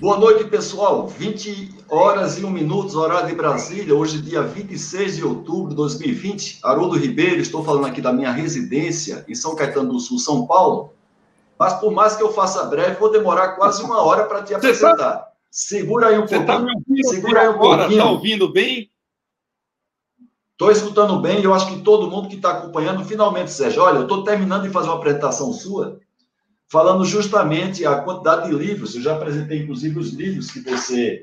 Boa noite, pessoal. 20 horas e 1 minutos, horário de Brasília. Hoje, dia 26 de outubro de 2020. Haroldo Ribeiro, estou falando aqui da minha residência em São Caetano do Sul, São Paulo. Mas por mais que eu faça breve, vou demorar quase uma hora para te tá apresentar. Tá... Segura aí um tá pouquinho. Tá Segura aí um agora, pouquinho. Está ouvindo bem? Estou escutando bem e eu acho que todo mundo que está acompanhando, finalmente, Sérgio, olha, eu estou terminando de fazer uma apresentação sua falando justamente a quantidade de livros. Eu já apresentei, inclusive, os livros que você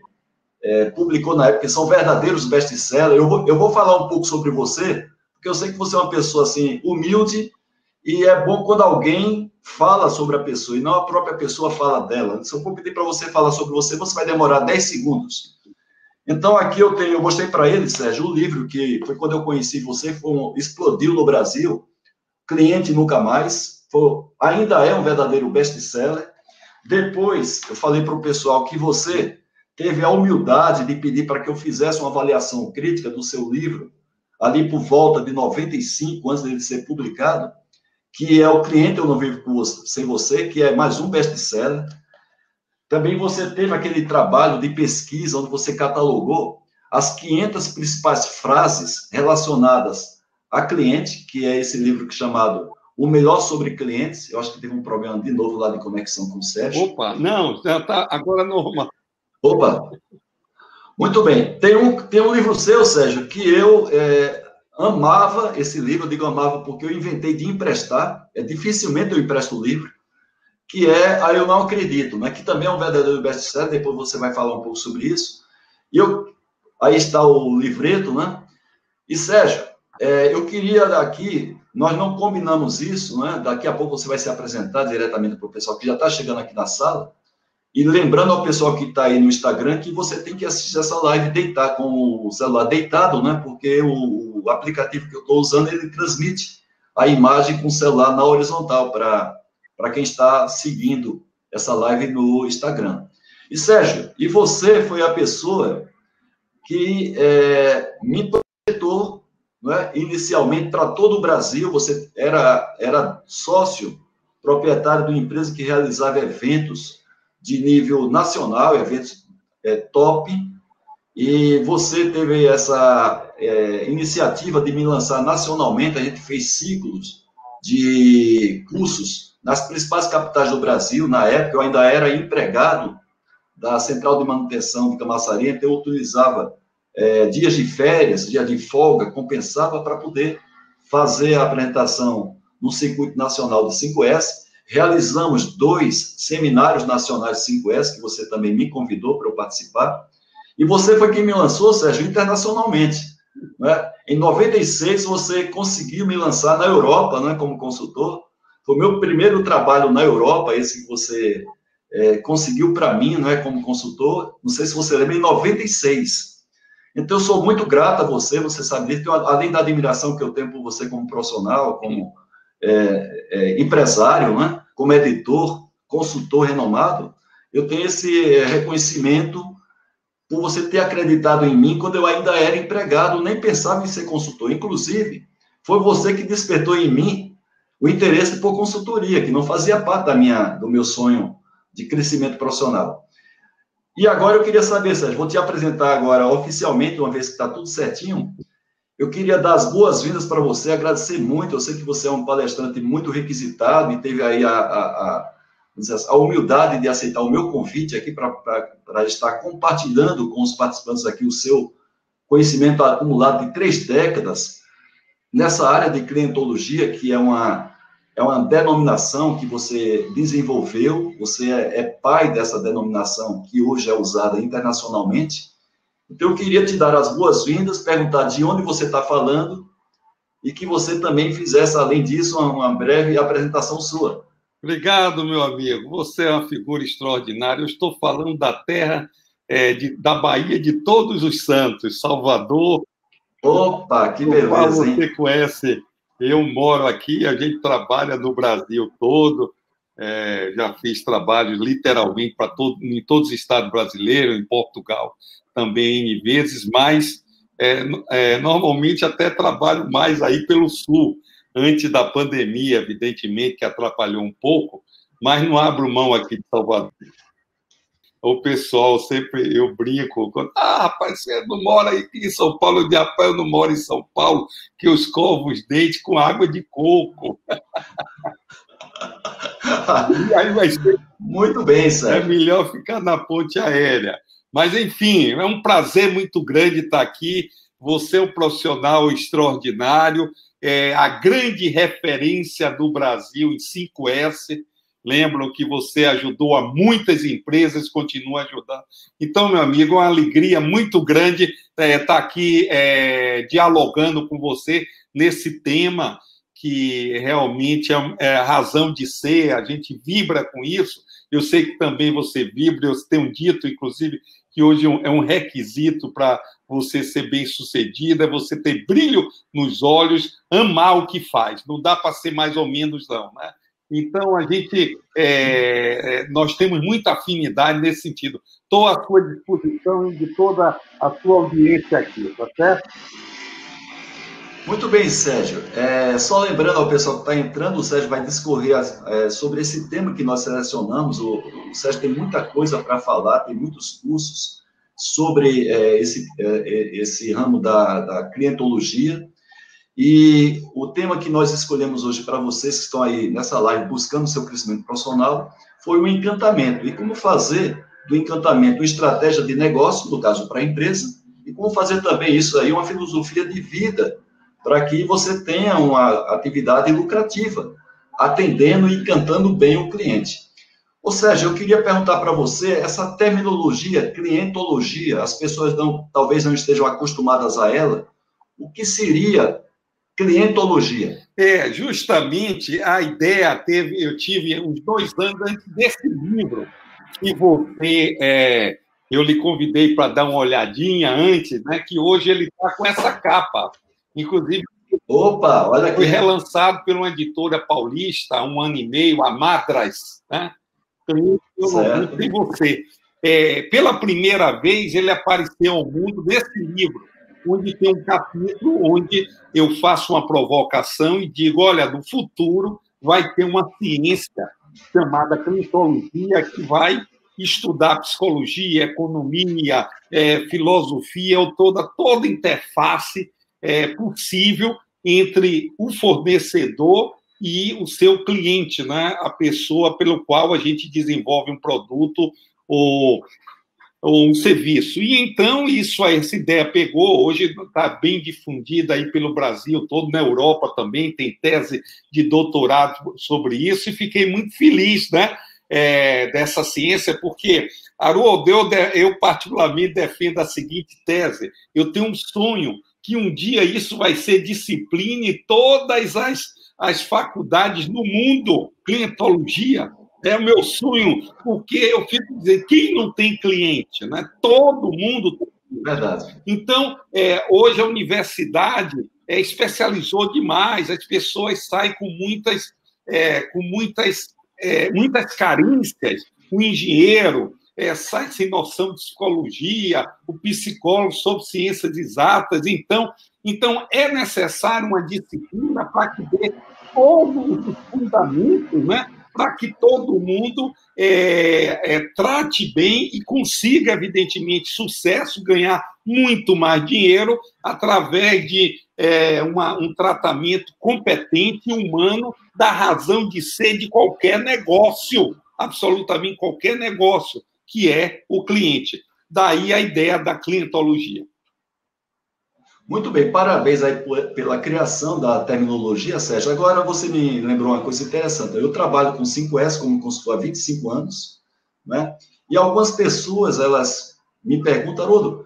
é, publicou na época, que são verdadeiros best-sellers. Eu vou, eu vou falar um pouco sobre você, porque eu sei que você é uma pessoa, assim, humilde, e é bom quando alguém fala sobre a pessoa, e não a própria pessoa fala dela. Se eu for pedir para você falar sobre você, você vai demorar 10 segundos. Então, aqui eu tenho, eu mostrei para ele, Sérgio, o livro que foi quando eu conheci você, foi um, explodiu no Brasil, Cliente Nunca Mais, ainda é um verdadeiro best-seller. Depois, eu falei para o pessoal que você teve a humildade de pedir para que eu fizesse uma avaliação crítica do seu livro, ali por volta de 95, antes dele ser publicado, que é O Cliente Eu Não Vivo Sem Você, que é mais um best-seller. Também você teve aquele trabalho de pesquisa onde você catalogou as 500 principais frases relacionadas a cliente, que é esse livro é chamado o melhor sobre clientes, eu acho que teve um problema de novo lá de conexão com o Sérgio. Opa, não, já está agora normal. Opa, muito bem. Tem um, tem um livro seu, Sérgio, que eu é, amava esse livro, eu digo amava porque eu inventei de emprestar, é dificilmente eu empresto o livro, que é A Eu Não Acredito, né, que também é um verdadeiro best-seller, depois você vai falar um pouco sobre isso. E eu, aí está o livreto, né? E, Sérgio, é, eu queria aqui nós não combinamos isso, né? Daqui a pouco você vai se apresentar diretamente para o pessoal que já está chegando aqui na sala. E lembrando ao pessoal que está aí no Instagram que você tem que assistir essa live deitar com o celular deitado, né? Porque o, o aplicativo que eu estou usando ele transmite a imagem com o celular na horizontal para quem está seguindo essa live no Instagram. E Sérgio, e você foi a pessoa que é, me é? inicialmente para todo o Brasil, você era, era sócio, proprietário de uma empresa que realizava eventos de nível nacional, eventos é, top, e você teve essa é, iniciativa de me lançar nacionalmente, a gente fez ciclos de cursos nas principais capitais do Brasil, na época eu ainda era empregado da Central de Manutenção de Camaçaria, então eu utilizava é, dias de férias, dia de folga, compensava para poder fazer a apresentação no circuito nacional de 5S. Realizamos dois seminários nacionais de 5S, que você também me convidou para eu participar. E você foi quem me lançou, Sérgio, internacionalmente. Né? Em 96, você conseguiu me lançar na Europa, né, como consultor. Foi o meu primeiro trabalho na Europa, esse que você é, conseguiu para mim, né, como consultor. Não sei se você lembra, em 96. Então, eu sou muito grato a você, você sabe disso, além da admiração que eu tenho por você como profissional, como é, é, empresário, né? como editor, consultor renomado, eu tenho esse é, reconhecimento por você ter acreditado em mim quando eu ainda era empregado, nem pensava em ser consultor. Inclusive, foi você que despertou em mim o interesse por consultoria, que não fazia parte da minha, do meu sonho de crescimento profissional. E agora eu queria saber, Sérgio, vou te apresentar agora oficialmente, uma vez que está tudo certinho. Eu queria dar as boas-vindas para você, agradecer muito. Eu sei que você é um palestrante muito requisitado e teve aí a, a, a, a humildade de aceitar o meu convite aqui para estar compartilhando com os participantes aqui o seu conhecimento acumulado de três décadas nessa área de clientologia, que é uma é uma denominação que você desenvolveu, você é, é, pai dessa denominação que hoje é usada internacionalmente. Então, eu queria te dar as boas-vindas, perguntar de onde você está falando e que você também fizesse, além disso, uma, uma breve apresentação sua. Obrigado, meu amigo. Você é uma figura extraordinária. Eu estou falando da terra, é, de, da Bahia de Todos os Santos, Salvador. Opa, que beleza, Você hein? conhece eu moro aqui, a gente trabalha no Brasil todo, é, já fiz trabalhos literalmente para todo, em todos os estados brasileiros, em Portugal também em vezes, mas é, é, normalmente até trabalho mais aí pelo sul, antes da pandemia, evidentemente, que atrapalhou um pouco, mas não abro mão aqui de Salvador. O pessoal sempre, eu brinco, quando, ah, rapaz, você não mora aqui em São Paulo, de rapaz, eu não moro em São Paulo, que eu escovo os dentes com água de coco. e aí vai ser... Muito bem, Sérgio. É melhor ficar na ponte aérea. Mas, enfim, é um prazer muito grande estar aqui. Você é um profissional extraordinário, é a grande referência do Brasil em 5S lembram que você ajudou a muitas empresas, continua ajudando. Então, meu amigo, é uma alegria muito grande estar é, tá aqui é, dialogando com você nesse tema que realmente é, é, razão de ser, a gente vibra com isso. Eu sei que também você vibra, eu tenho dito, inclusive, que hoje é um requisito para você ser bem sucedido, é você ter brilho nos olhos, amar o que faz. Não dá para ser mais ou menos, não, né? Então, a gente, é, é, nós temos muita afinidade nesse sentido. Estou à sua disposição de toda a sua audiência aqui, tá certo? Muito bem, Sérgio. É, só lembrando ao pessoal que está entrando, o Sérgio vai discorrer é, sobre esse tema que nós selecionamos. O, o Sérgio tem muita coisa para falar, tem muitos cursos sobre é, esse, é, esse ramo da, da clientologia. E o tema que nós escolhemos hoje para vocês que estão aí nessa live buscando seu crescimento profissional foi o encantamento. E como fazer do encantamento uma estratégia de negócio, no caso para a empresa, e como fazer também isso aí uma filosofia de vida para que você tenha uma atividade lucrativa, atendendo e encantando bem o cliente. Ou seja, eu queria perguntar para você, essa terminologia, clientologia, as pessoas não, talvez não estejam acostumadas a ela, o que seria clientologia. É, justamente a ideia teve, eu tive uns dois anos antes desse livro, que você, é, eu lhe convidei para dar uma olhadinha antes, né? Que hoje ele está com essa capa, inclusive. Opa, olha aqui. Foi relançado por uma editora paulista há um ano e meio, a Madras, né? Então, eu de você. É, pela primeira vez, ele apareceu ao mundo nesse livro onde tem um capítulo onde eu faço uma provocação e digo: olha, no futuro vai ter uma ciência chamada climatologia que vai estudar psicologia, economia, é, filosofia, ou toda, toda interface é, possível entre o fornecedor e o seu cliente, né? a pessoa pelo qual a gente desenvolve um produto ou ou um serviço. E então isso essa ideia pegou, hoje está bem difundida aí pelo Brasil todo, na Europa também tem tese de doutorado sobre isso, e fiquei muito feliz, né? É, dessa ciência, porque, Haroldo, eu, eu particularmente defendo a seguinte tese: eu tenho um sonho que um dia isso vai ser disciplina em todas as, as faculdades no mundo, clientologia, é o meu sonho, porque eu fico dizendo, quem não tem cliente? Né? Todo mundo tem Verdade. Então, é, hoje a universidade é, especializou demais, as pessoas saem com muitas, é, com muitas, é, muitas carências. O engenheiro é, sai sem noção de psicologia, o psicólogo sobre ciências exatas. Então, então é necessário uma disciplina para que dê todos os fundamentos né, para que todo mundo é, é, trate bem e consiga, evidentemente, sucesso, ganhar muito mais dinheiro através de é, uma, um tratamento competente e humano da razão de ser de qualquer negócio, absolutamente qualquer negócio, que é o cliente. Daí a ideia da clientologia. Muito bem, parabéns aí pela criação da terminologia, Sérgio. Agora você me lembrou uma coisa interessante. Eu trabalho com 5S como consultor há 25 anos, né? E algumas pessoas, elas me perguntam, Haroldo,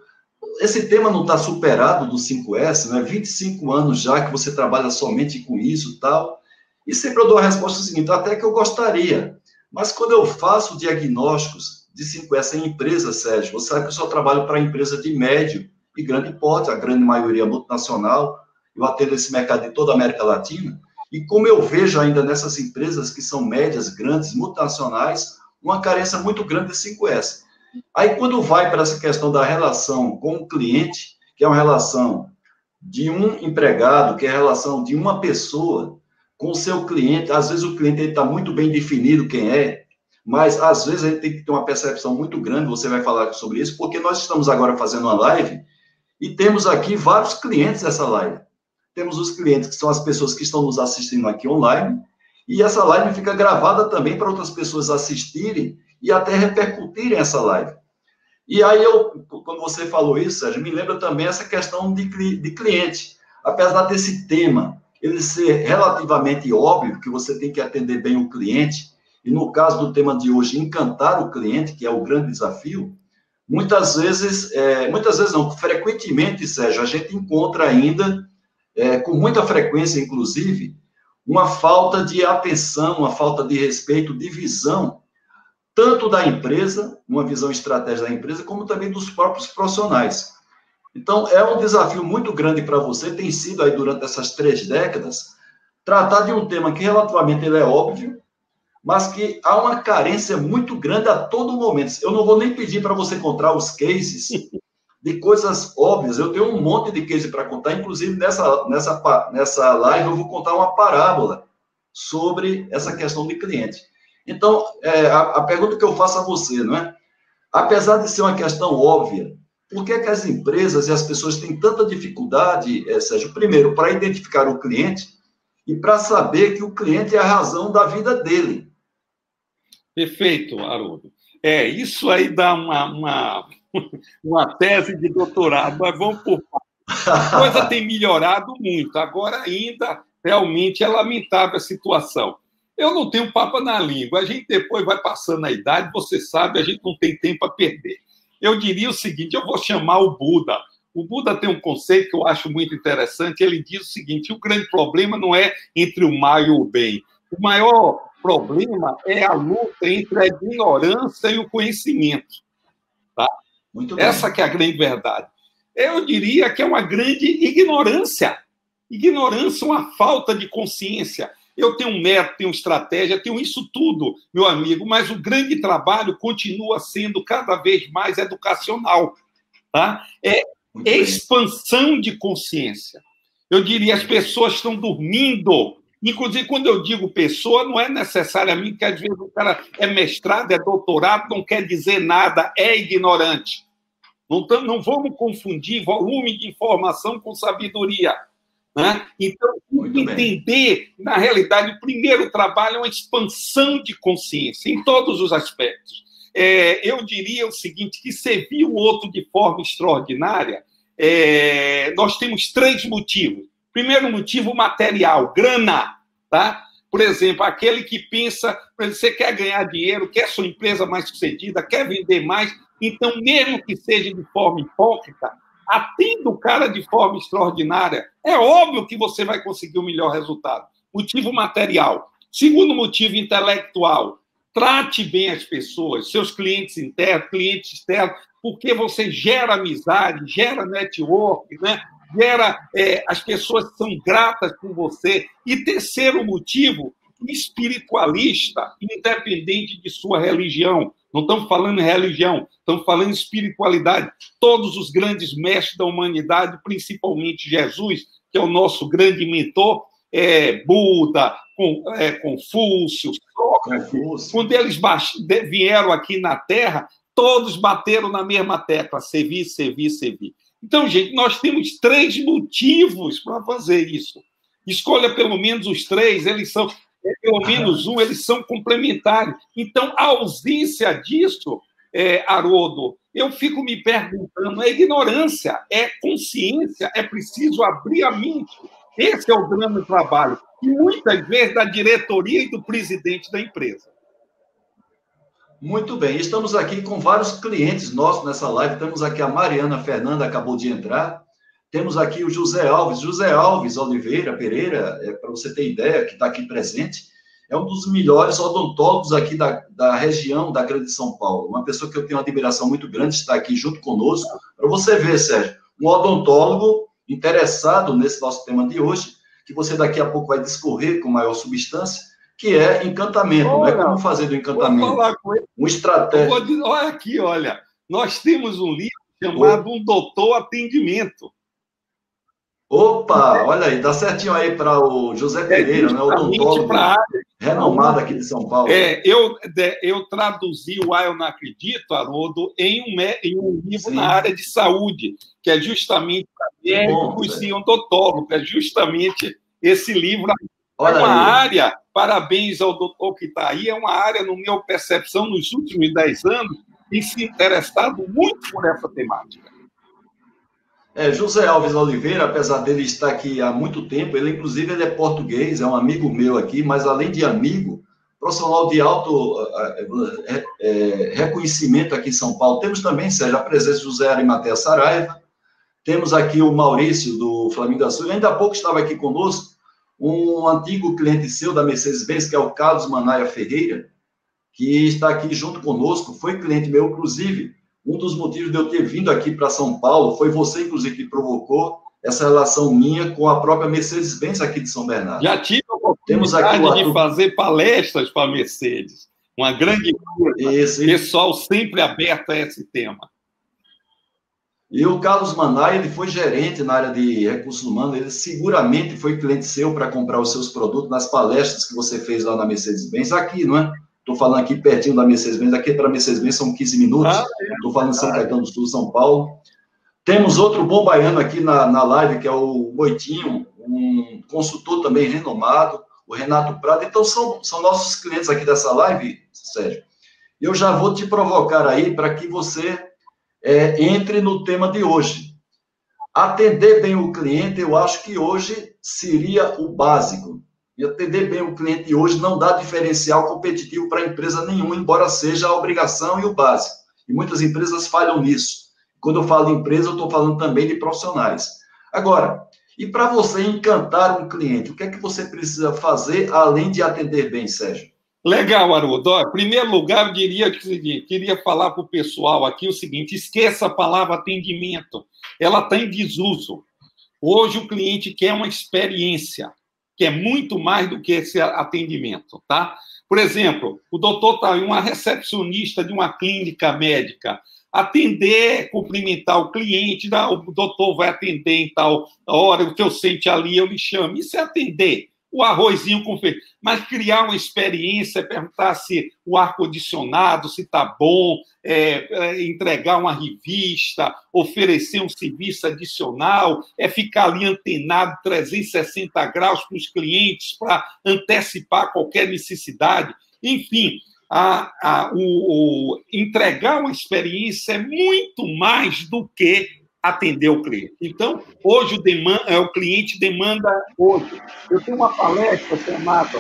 esse tema não está superado do 5S, né? 25 anos já que você trabalha somente com isso tal. E sempre eu dou a resposta seguinte, até que eu gostaria. Mas quando eu faço diagnósticos de 5S em empresa, Sérgio, você sabe que eu só trabalho para empresa de médio e grande porte, a grande maioria multinacional. Eu atendo esse mercado de toda a América Latina. E como eu vejo ainda nessas empresas que são médias, grandes, multinacionais, uma carência muito grande de 5S. Aí, quando vai para essa questão da relação com o cliente, que é uma relação de um empregado, que é a relação de uma pessoa com o seu cliente, às vezes o cliente está muito bem definido quem é, mas às vezes a gente tem que ter uma percepção muito grande, você vai falar sobre isso, porque nós estamos agora fazendo uma live e temos aqui vários clientes dessa live. Temos os clientes que são as pessoas que estão nos assistindo aqui online, e essa live fica gravada também para outras pessoas assistirem e até repercutirem essa live. E aí, eu, quando você falou isso, Sérgio, me lembra também essa questão de, de cliente. Apesar desse tema ele ser relativamente óbvio, que você tem que atender bem o cliente, e no caso do tema de hoje, encantar o cliente, que é o grande desafio, muitas vezes, é, muitas vezes não, frequentemente, Sérgio, a gente encontra ainda, é, com muita frequência, inclusive, uma falta de atenção, uma falta de respeito, de visão, tanto da empresa, uma visão estratégica da empresa, como também dos próprios profissionais. Então, é um desafio muito grande para você, tem sido aí durante essas três décadas, tratar de um tema que relativamente ele é óbvio, mas que há uma carência muito grande a todo momento. Eu não vou nem pedir para você encontrar os cases de coisas óbvias. Eu tenho um monte de cases para contar, inclusive nessa, nessa, nessa live eu vou contar uma parábola sobre essa questão de cliente. Então, é, a, a pergunta que eu faço a você, não é? Apesar de ser uma questão óbvia, por que, é que as empresas e as pessoas têm tanta dificuldade, é, Sérgio, primeiro, para identificar o cliente e para saber que o cliente é a razão da vida dele? Perfeito, Haroldo. É, isso aí dá uma, uma, uma tese de doutorado, mas vamos por A coisa tem melhorado muito. Agora, ainda, realmente, é lamentável a situação. Eu não tenho papo na língua. A gente depois vai passando a idade, você sabe, a gente não tem tempo a perder. Eu diria o seguinte: eu vou chamar o Buda. O Buda tem um conceito que eu acho muito interessante. Ele diz o seguinte: o grande problema não é entre o mal e o bem. O maior problema é a luta entre a ignorância e o conhecimento. Tá? Essa que é a grande verdade. Eu diria que é uma grande ignorância. Ignorância, uma falta de consciência. Eu tenho um método, tenho estratégia, tenho isso tudo, meu amigo, mas o grande trabalho continua sendo cada vez mais educacional. Tá? É expansão de consciência. Eu diria, as pessoas estão dormindo Inclusive, quando eu digo pessoa, não é necessariamente que às vezes o cara é mestrado, é doutorado, não quer dizer nada, é ignorante. Não, não vamos confundir volume de informação com sabedoria. Né? Então, entender, na realidade, o primeiro trabalho é uma expansão de consciência, em todos os aspectos. É, eu diria o seguinte: que servir o outro de forma extraordinária, é, nós temos três motivos. Primeiro motivo material, grana, tá? Por exemplo, aquele que pensa, você quer ganhar dinheiro, quer sua empresa mais sucedida, quer vender mais, então, mesmo que seja de forma hipócrita, atenda o cara de forma extraordinária. É óbvio que você vai conseguir o um melhor resultado. Motivo material. Segundo motivo intelectual, trate bem as pessoas, seus clientes internos, clientes externos, porque você gera amizade, gera network, né? Gera é, as pessoas são gratas por você. E terceiro motivo, espiritualista, independente de sua religião. Não estamos falando em religião, estamos falando em espiritualidade. Todos os grandes mestres da humanidade, principalmente Jesus, que é o nosso grande mentor, é, Buda, com, é, Confúcio, Sócrates, quando eles vieram aqui na Terra, todos bateram na mesma tecla: servir, servir, servir. Então, gente, nós temos três motivos para fazer isso. Escolha pelo menos os três, eles são, pelo menos um, eles são complementares. Então, a ausência disso, é, Haroldo, eu fico me perguntando: é ignorância, é consciência, é preciso abrir a mente. Esse é o grande trabalho. E muitas vezes da diretoria e do presidente da empresa. Muito bem, estamos aqui com vários clientes nossos nessa live. Temos aqui a Mariana Fernanda, acabou de entrar. Temos aqui o José Alves. José Alves Oliveira Pereira, é, para você ter ideia, que está aqui presente, é um dos melhores odontólogos aqui da, da região da Grande São Paulo. Uma pessoa que eu tenho uma admiração muito grande, está aqui junto conosco. Para você ver, Sérgio, um odontólogo interessado nesse nosso tema de hoje, que você daqui a pouco vai discorrer com maior substância que é encantamento, olha, não é como fazer do encantamento. Um estratégia. olha aqui, olha. Nós temos um livro chamado Um Doutor Atendimento. Opa, olha aí, dá certinho aí para o José é Pereira, é né? O odontólogo. De renomada aqui de São Paulo. É, eu, eu traduzi o Ah, Eu Não Acredito, Haroldo, em um, em um livro Sim. na área de saúde, que é justamente para médicos e odontólogos, é justamente esse livro. Olha é uma aí. área, parabéns ao doutor que está aí, é uma área, no minha percepção, nos últimos dez anos, tem se interessado muito por essa temática. É, José Alves Oliveira, apesar dele estar aqui há muito tempo, ele inclusive ele é português, é um amigo meu aqui, mas além de amigo, profissional de alto é, é, reconhecimento aqui em São Paulo. Temos também, Sérgio, a presença de José Arimatea Saraiva, temos aqui o Maurício, do Flamengo da Sul, ainda há pouco estava aqui conosco um antigo cliente seu da Mercedes-Benz, que é o Carlos Manaia Ferreira, que está aqui junto conosco, foi cliente meu, inclusive, um dos motivos de eu ter vindo aqui para São Paulo foi você, inclusive, que provocou essa relação minha com a própria Mercedes-Benz aqui de São Bernardo. Já tive a oportunidade de fazer palestras para a Mercedes. Uma grande Esse... pessoal sempre aberto a esse tema. E o Carlos Manai, ele foi gerente na área de recursos humanos, ele seguramente foi cliente seu para comprar os seus produtos nas palestras que você fez lá na Mercedes-Benz, aqui, não é? Estou falando aqui pertinho da Mercedes-Benz, aqui para a Mercedes-Benz são 15 minutos. Estou ah, é. falando em São Caetano do Sul, São Paulo. Temos outro bom baiano aqui na, na live, que é o Moitinho, um consultor também renomado, o Renato Prado. Então, são, são nossos clientes aqui dessa live, Sérgio. Eu já vou te provocar aí para que você é, entre no tema de hoje. Atender bem o cliente, eu acho que hoje seria o básico. E atender bem o cliente hoje não dá diferencial competitivo para empresa nenhuma, embora seja a obrigação e o básico. E muitas empresas falham nisso. Quando eu falo empresa, eu estou falando também de profissionais. Agora, e para você encantar um cliente, o que é que você precisa fazer além de atender bem, Sérgio? Legal, Haroldo. Em primeiro lugar, eu diria que queria falar para o pessoal aqui o seguinte: esqueça a palavra atendimento. Ela está em desuso. Hoje o cliente quer uma experiência que é muito mais do que esse atendimento, tá? Por exemplo, o doutor está uma recepcionista de uma clínica médica, atender, cumprimentar o cliente, o doutor vai atender em tal hora, o que eu sente ali, eu lhe chamo. Isso é atender o arrozinho com feijão. Mas criar uma experiência, perguntar se o ar-condicionado, se está bom, é, é, entregar uma revista, oferecer um serviço adicional, é ficar ali antenado 360 graus para os clientes para antecipar qualquer necessidade. Enfim, a, a, o, o, entregar uma experiência é muito mais do que atender o cliente. Então, hoje o, demanda, é, o cliente demanda hoje. Eu tenho uma palestra chamada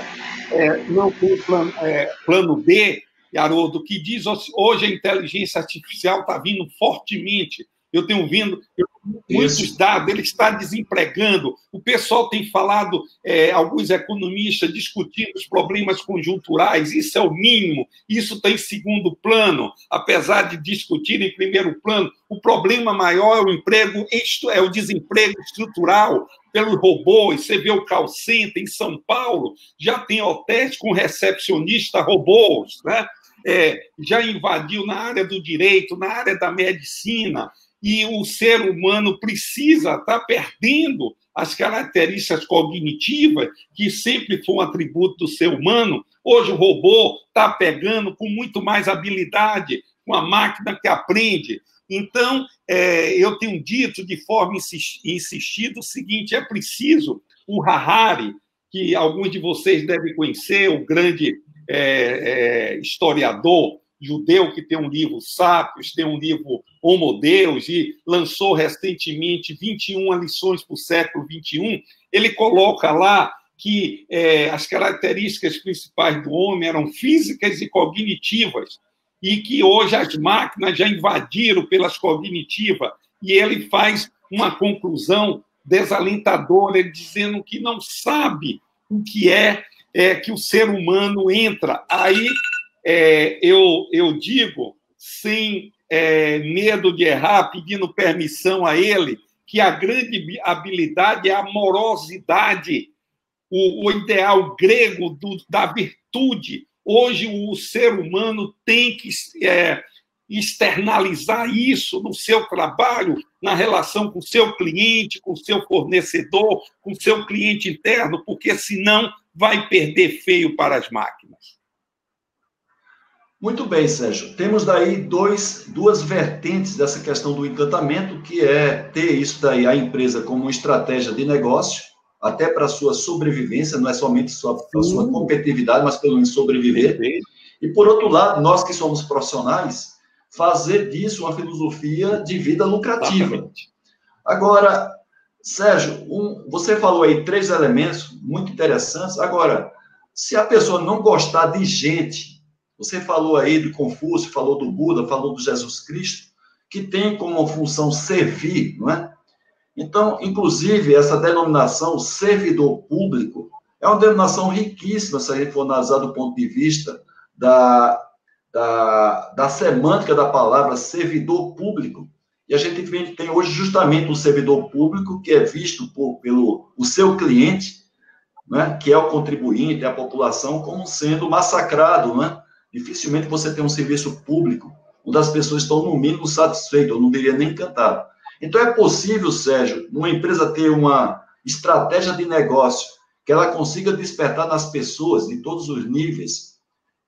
é, Não tem plano, é, plano B, Haroldo, que diz hoje a inteligência artificial está vindo fortemente eu tenho vindo eu, muitos Isso. dados, ele está desempregando. O pessoal tem falado, é, alguns economistas discutindo os problemas conjunturais, isso é o mínimo, isso está em segundo plano, apesar de discutir em primeiro plano. O problema maior é o emprego, é o desemprego estrutural pelos robôs. Você vê o call center em São Paulo, já tem hotéis com recepcionista robôs, né? É, já invadiu na área do direito, na área da medicina e o ser humano precisa estar tá perdendo as características cognitivas, que sempre foi um atributo do ser humano. Hoje o robô está pegando com muito mais habilidade, com a máquina que aprende. Então, é, eu tenho dito de forma insistida o seguinte: é preciso o Harari, que alguns de vocês devem conhecer, o grande é, é, historiador judeu que tem um livro Sápios, tem um livro Homo Deus e lançou recentemente 21 lições para o século 21, ele coloca lá que é, as características principais do homem eram físicas e cognitivas, e que hoje as máquinas já invadiram pelas cognitivas, e ele faz uma conclusão desalentadora, dizendo que não sabe o que é, é que o ser humano entra. Aí é, eu, eu digo, sem é, medo de errar, pedindo permissão a ele, que a grande habilidade é a amorosidade, o, o ideal grego do, da virtude. Hoje, o ser humano tem que é, externalizar isso no seu trabalho, na relação com o seu cliente, com o seu fornecedor, com o seu cliente interno, porque senão vai perder feio para as máquinas. Muito bem, Sérgio. Temos daí dois, duas vertentes dessa questão do encantamento, que é ter isso daí, a empresa, como estratégia de negócio, até para a sua sobrevivência, não é somente para a sua competitividade, mas pelo menos sobreviver. E, por outro lado, nós que somos profissionais, fazer disso uma filosofia de vida lucrativa. Exatamente. Agora, Sérgio, um, você falou aí três elementos muito interessantes. Agora, se a pessoa não gostar de gente você falou aí do Confúcio, falou do Buda, falou do Jesus Cristo, que tem como função servir, não é? Então, inclusive, essa denominação servidor público é uma denominação riquíssima, se a gente for analisar do ponto de vista da, da, da semântica da palavra servidor público. E a gente tem hoje justamente um servidor público que é visto por, pelo o seu cliente, né, que é o contribuinte, a população, como sendo massacrado, né, Dificilmente você tem um serviço público onde as pessoas estão, no mínimo, satisfeitas, eu não diria nem encantado. Então, é possível, Sérgio, uma empresa ter uma estratégia de negócio que ela consiga despertar nas pessoas, de todos os níveis,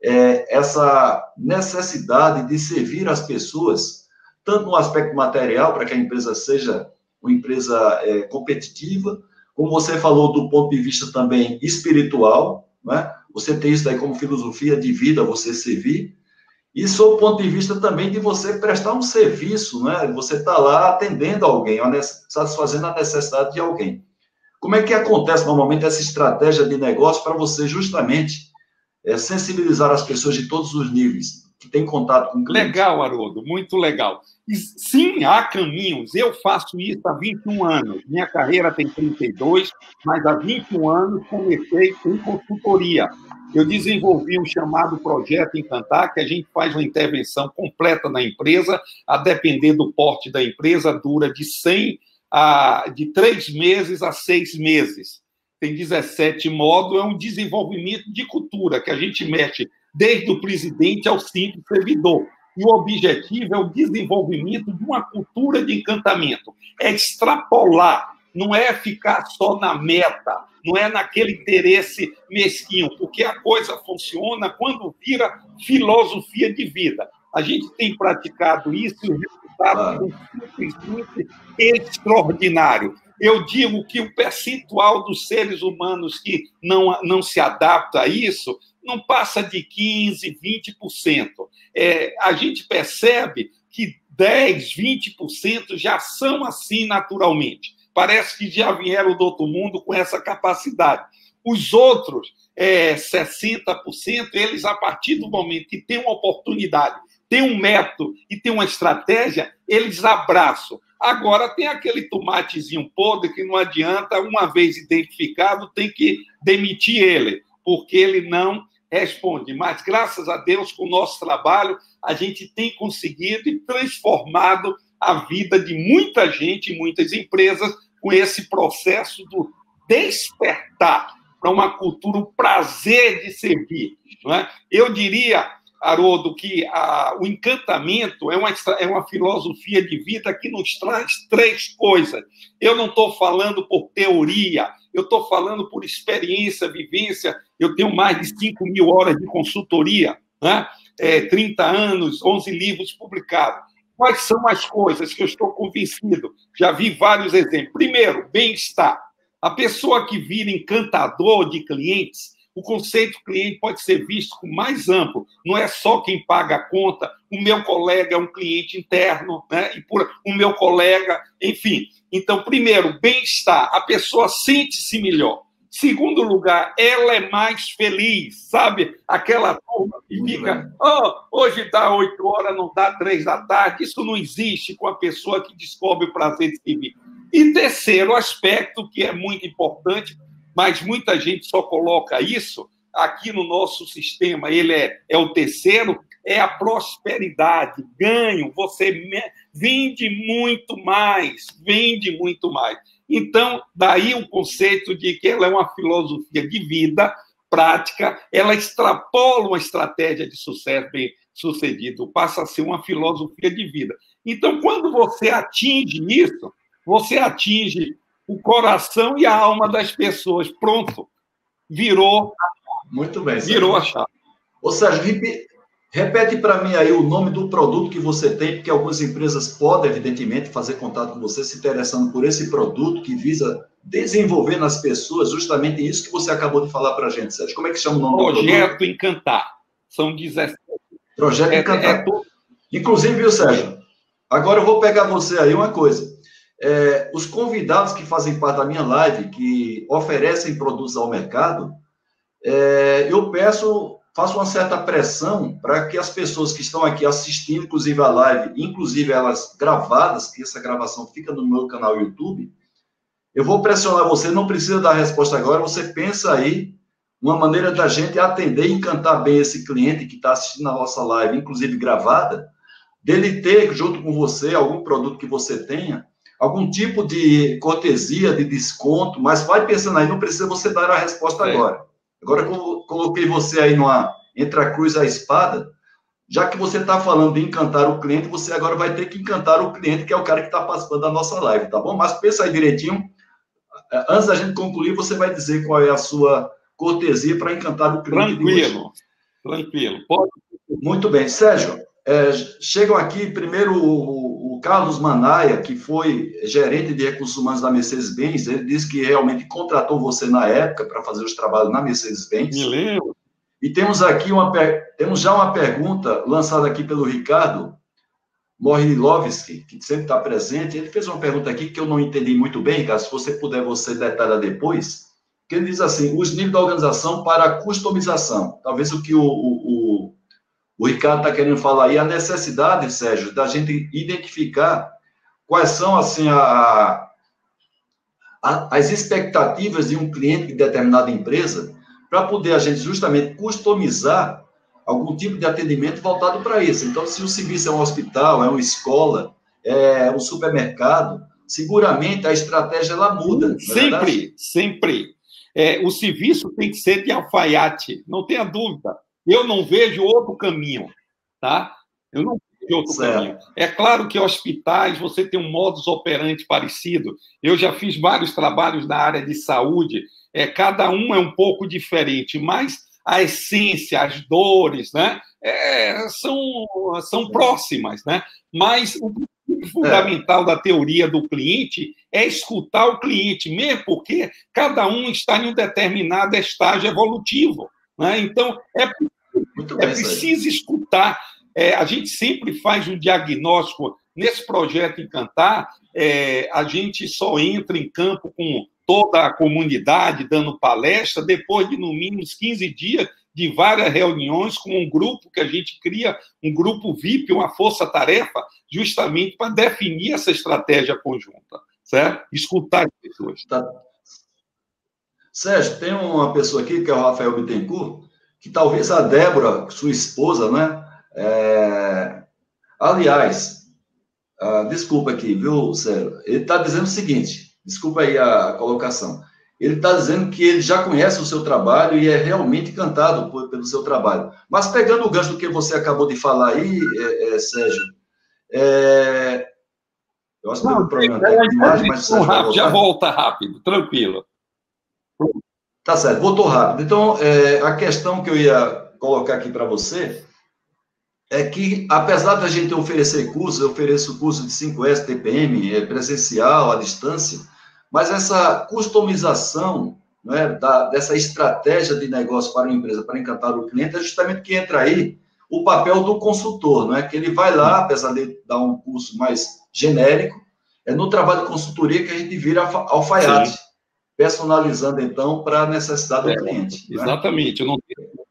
é, essa necessidade de servir as pessoas, tanto no aspecto material, para que a empresa seja uma empresa é, competitiva, como você falou do ponto de vista também espiritual, né? Você tem isso daí como filosofia de vida, você servir. E sob o ponto de vista também de você prestar um serviço, né? Você está lá atendendo alguém, satisfazendo a necessidade de alguém. Como é que acontece normalmente essa estratégia de negócio para você justamente é, sensibilizar as pessoas de todos os níveis que têm contato com o cliente? Legal, Haroldo, muito legal. Sim, há caminhos. Eu faço isso há 21 anos. Minha carreira tem 32, mas há 21 anos comecei com consultoria. Eu desenvolvi um chamado Projeto Encantar, que a gente faz uma intervenção completa na empresa, a depender do porte da empresa, dura de 100 a de 3 meses a 6 meses. Tem 17 módulos, é um desenvolvimento de cultura que a gente mexe desde o presidente ao simples servidor. E o objetivo é o desenvolvimento de uma cultura de encantamento. É extrapolar, não é ficar só na meta, não é naquele interesse mesquinho, porque a coisa funciona quando vira filosofia de vida. A gente tem praticado isso e o resultado é simplesmente extraordinário. Eu digo que o percentual dos seres humanos que não, não se adapta a isso não passa de 15%, 20%. É, a gente percebe que 10%, 20% já são assim naturalmente. Parece que já vieram do outro mundo com essa capacidade. Os outros, é, 60%, eles, a partir do momento que tem uma oportunidade, tem um método e tem uma estratégia, eles abraçam. Agora, tem aquele tomatezinho podre que não adianta, uma vez identificado, tem que demitir ele, porque ele não responde. Mas, graças a Deus, com o nosso trabalho, a gente tem conseguido e transformado a vida de muita gente, muitas empresas, com esse processo do despertar para uma cultura, o prazer de servir. Não é? Eu diria, Haroldo, que a, o encantamento é uma, é uma filosofia de vida que nos traz três coisas. Eu não estou falando por teoria, eu estou falando por experiência, vivência. Eu tenho mais de 5 mil horas de consultoria, né? é, 30 anos, 11 livros publicados. Quais são as coisas que eu estou convencido? Já vi vários exemplos. Primeiro, bem-estar. A pessoa que vira encantador de clientes, o conceito cliente pode ser visto com mais amplo. Não é só quem paga a conta. O meu colega é um cliente interno, né? E por o meu colega, enfim. Então, primeiro, bem-estar. A pessoa sente-se melhor. Segundo lugar, ela é mais feliz, sabe? Aquela turma que fica, oh, hoje dá oito horas, não dá três da tarde. Isso não existe com a pessoa que descobre o prazer de servir. E terceiro aspecto, que é muito importante, mas muita gente só coloca isso aqui no nosso sistema, ele é, é o terceiro, é a prosperidade, ganho, você vende muito mais, vende muito mais. Então, daí o conceito de que ela é uma filosofia de vida prática, ela extrapola uma estratégia de sucesso bem sucedido, passa a ser uma filosofia de vida. Então, quando você atinge isso, você atinge o coração e a alma das pessoas. Pronto. virou. Muito bem. Virou a chave. Ou seja, repete para mim aí o nome do produto que você tem, porque algumas empresas podem, evidentemente, fazer contato com você se interessando por esse produto que visa desenvolver nas pessoas justamente isso que você acabou de falar para a gente, Sérgio. Como é que chama o nome Projeto do produto? Projeto Encantar. São 17. Projeto é, Encantar. É, é... Inclusive, viu, Sérgio? Agora eu vou pegar você aí uma coisa. É, os convidados que fazem parte da minha live, que oferecem produtos ao mercado, é, eu peço, faço uma certa pressão para que as pessoas que estão aqui assistindo, inclusive a live, inclusive elas gravadas, que essa gravação fica no meu canal YouTube, eu vou pressionar você, não precisa dar resposta agora, você pensa aí uma maneira da gente atender e encantar bem esse cliente que está assistindo a nossa live, inclusive gravada, dele ter, junto com você, algum produto que você tenha, algum tipo de cortesia, de desconto, mas vai pensando aí, não precisa você dar a resposta é. agora. Agora que eu coloquei você aí numa, entre a cruz e a espada, já que você está falando de encantar o cliente, você agora vai ter que encantar o cliente, que é o cara que está participando da nossa live, tá bom? Mas pensa aí direitinho. Antes da gente concluir, você vai dizer qual é a sua cortesia para encantar o cliente. Tranquilo, tranquilo. Pode. Muito bem. Sérgio, é, chegam aqui primeiro o, o, Carlos Manaia, que foi gerente de recursos humanos da Mercedes-Benz, ele disse que realmente contratou você na época para fazer os trabalhos na Mercedes-Benz. Me lembro. E temos aqui uma temos já uma pergunta lançada aqui pelo Ricardo Morilovski, que sempre está presente. Ele fez uma pergunta aqui que eu não entendi muito bem, Ricardo. Se você puder, você detalha depois. Que ele diz assim: os níveis da organização para customização. Talvez o que o, o o Ricardo está querendo falar aí a necessidade, Sérgio, da gente identificar quais são, assim, a, a, as expectativas de um cliente de determinada empresa para poder a gente justamente customizar algum tipo de atendimento voltado para isso. Então, se o serviço é um hospital, é uma escola, é um supermercado, seguramente a estratégia ela muda. É sempre, é sempre. É, o serviço tem que ser de alfaiate, não tenha dúvida. Eu não vejo outro caminho, tá? Eu não vejo outro certo. caminho. É claro que hospitais você tem um modus operandi parecido. Eu já fiz vários trabalhos na área de saúde. É, cada um é um pouco diferente, mas a essência, as dores, né? É, são, são próximas, né? Mas o fundamental é. da teoria do cliente é escutar o cliente, mesmo porque cada um está em um determinado estágio evolutivo. Né? Então, é, é preciso escutar. É, a gente sempre faz um diagnóstico. Nesse projeto Encantar, é, a gente só entra em campo com toda a comunidade dando palestra, depois de no mínimo 15 dias de várias reuniões com um grupo que a gente cria, um grupo VIP, uma força-tarefa, justamente para definir essa estratégia conjunta, certo? Escutar as pessoas. Tá. Sérgio, tem uma pessoa aqui, que é o Rafael Bittencourt, que talvez a Débora, sua esposa, né? É... Aliás, uh, desculpa aqui, viu, Sérgio? Ele está dizendo o seguinte, desculpa aí a colocação. Ele está dizendo que ele já conhece o seu trabalho e é realmente encantado por, pelo seu trabalho. Mas pegando o gancho do que você acabou de falar aí, é, é, Sérgio, é... eu acho que um problema é, é, mas já volta rápido, tranquilo. Tá certo, voltou rápido. Então, é, a questão que eu ia colocar aqui para você é que, apesar da gente oferecer cursos, eu ofereço curso de 5S, TPM, é presencial, à distância, mas essa customização né, da, dessa estratégia de negócio para a empresa, para encantar o cliente, é justamente que entra aí o papel do consultor, não é? Que ele vai lá, apesar de dar um curso mais genérico, é no trabalho de consultoria que a gente vira alfaiate. Sim personalizando, então, para a necessidade do é, cliente. Né? Exatamente. Né?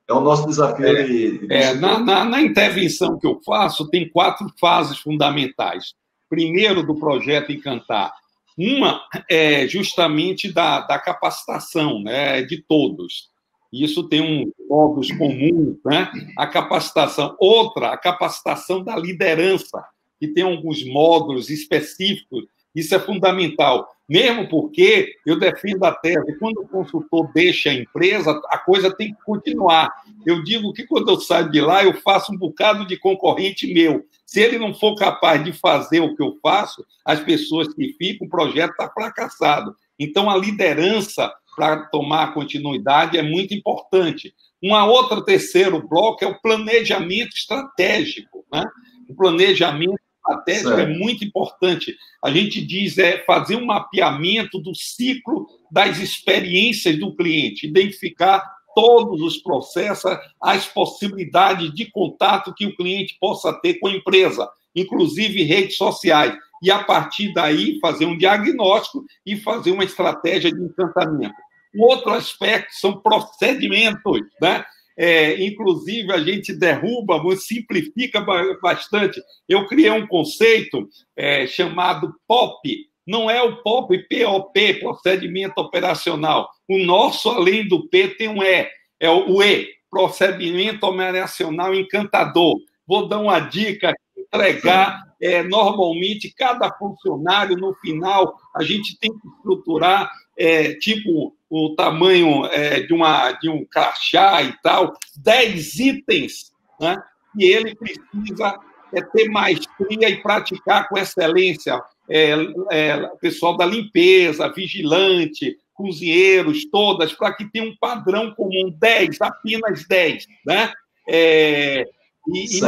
É o nosso desafio. É, de, é, na, na, na, intervenção que eu faço, tem quatro fases fundamentais. Primeiro, do projeto Encantar. Uma é justamente da, da capacitação né, de todos. Isso tem um módulos comum, né? a capacitação. Outra, a capacitação da liderança, que tem alguns módulos específicos. Isso é fundamental mesmo porque eu defendo a tese, quando o consultor deixa a empresa, a coisa tem que continuar. Eu digo que quando eu saio de lá, eu faço um bocado de concorrente meu. Se ele não for capaz de fazer o que eu faço, as pessoas que ficam, o projeto está fracassado. Então, a liderança para tomar continuidade é muito importante. Uma outra terceiro bloco é o planejamento estratégico, né? O planejamento é certo. é muito importante. A gente diz é fazer um mapeamento do ciclo das experiências do cliente, identificar todos os processos, as possibilidades de contato que o cliente possa ter com a empresa, inclusive redes sociais. E a partir daí fazer um diagnóstico e fazer uma estratégia de encantamento. Um outro aspecto são procedimentos, né? É, inclusive, a gente derruba, simplifica bastante. Eu criei um conceito é, chamado POP. Não é o POP, POP, procedimento operacional. O nosso, além do P, tem um E. É o E, procedimento operacional encantador. Vou dar uma dica: entregar é, normalmente cada funcionário no final a gente tem que estruturar é, tipo o tamanho é, de, uma, de um crachá e tal, 10 itens, né? e ele precisa é, ter maestria e praticar com excelência. É, é, pessoal da limpeza, vigilante, cozinheiros, todas, para que tenha um padrão comum, 10, apenas 10. Né? É, e, e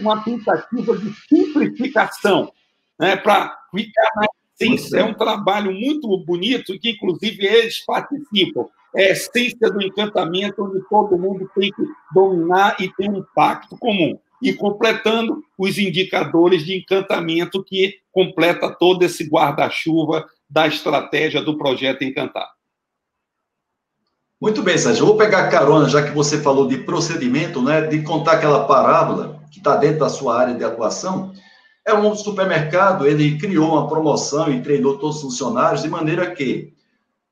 uma tentativa de simplificação, né? para ficar mais essência. É um trabalho muito bonito que, inclusive, eles participam. É a essência do encantamento, onde todo mundo tem que dominar e ter um pacto comum. E completando os indicadores de encantamento que completa todo esse guarda-chuva da estratégia do projeto Encantar. Muito bem, Sérgio. Eu vou pegar carona, já que você falou de procedimento, né, de contar aquela parábola que está dentro da sua área de atuação. É um supermercado, ele criou uma promoção e treinou todos os funcionários de maneira que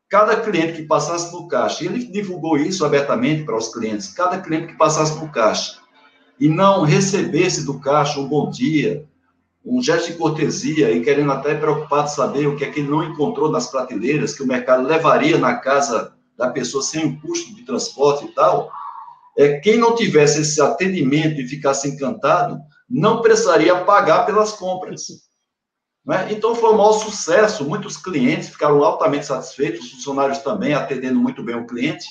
cada cliente que passasse no caixa, ele divulgou isso abertamente para os clientes, cada cliente que passasse no caixa e não recebesse do caixa um bom dia, um gesto de cortesia e querendo até preocupado saber o que é que ele não encontrou nas prateleiras, que o mercado levaria na casa da pessoa sem o custo de transporte e tal, é quem não tivesse esse atendimento e ficasse encantado, não precisaria pagar pelas compras. Né? Então, foi um maior sucesso. Muitos clientes ficaram altamente satisfeitos, os funcionários também atendendo muito bem o cliente.